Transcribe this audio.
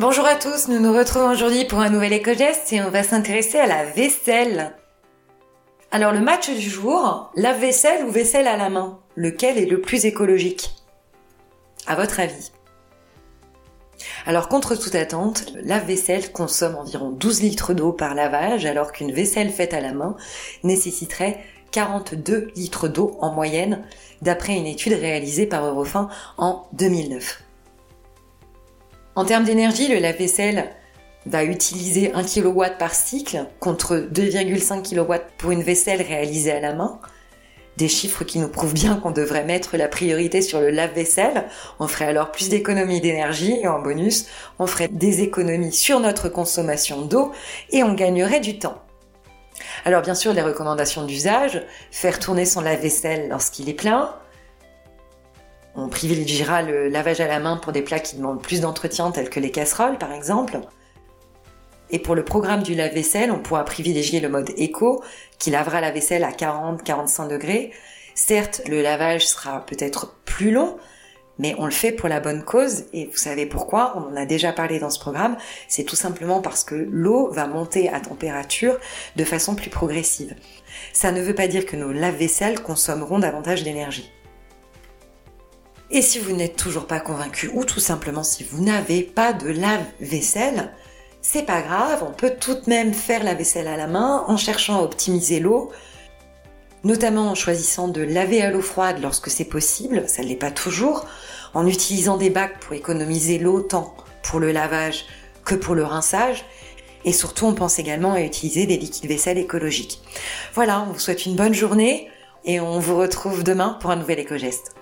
Bonjour à tous, nous nous retrouvons aujourd'hui pour un nouvel éco-geste et on va s'intéresser à la vaisselle. Alors le match du jour, lave-vaisselle ou vaisselle à la main, lequel est le plus écologique? À votre avis? Alors contre toute attente, le lave-vaisselle consomme environ 12 litres d'eau par lavage alors qu'une vaisselle faite à la main nécessiterait 42 litres d'eau en moyenne d'après une étude réalisée par Eurofin en 2009. En termes d'énergie, le lave-vaisselle va utiliser 1 kW par cycle contre 2,5 kW pour une vaisselle réalisée à la main. Des chiffres qui nous prouvent bien qu'on devrait mettre la priorité sur le lave-vaisselle. On ferait alors plus d'économies d'énergie et en bonus, on ferait des économies sur notre consommation d'eau et on gagnerait du temps. Alors bien sûr, les recommandations d'usage, faire tourner son lave-vaisselle lorsqu'il est plein, on privilégiera le lavage à la main pour des plats qui demandent plus d'entretien, tels que les casseroles par exemple. Et pour le programme du lave-vaisselle, on pourra privilégier le mode éco, qui lavera la vaisselle à 40-45 degrés. Certes, le lavage sera peut-être plus long, mais on le fait pour la bonne cause et vous savez pourquoi, on en a déjà parlé dans ce programme, c'est tout simplement parce que l'eau va monter à température de façon plus progressive. Ça ne veut pas dire que nos lave-vaisselles consommeront davantage d'énergie. Et si vous n'êtes toujours pas convaincu ou tout simplement si vous n'avez pas de lave-vaisselle, c'est pas grave, on peut tout de même faire la vaisselle à la main en cherchant à optimiser l'eau, notamment en choisissant de laver à l'eau froide lorsque c'est possible, ça ne l'est pas toujours, en utilisant des bacs pour économiser l'eau tant pour le lavage que pour le rinçage, et surtout on pense également à utiliser des liquides vaisselle écologiques. Voilà, on vous souhaite une bonne journée et on vous retrouve demain pour un nouvel éco-geste.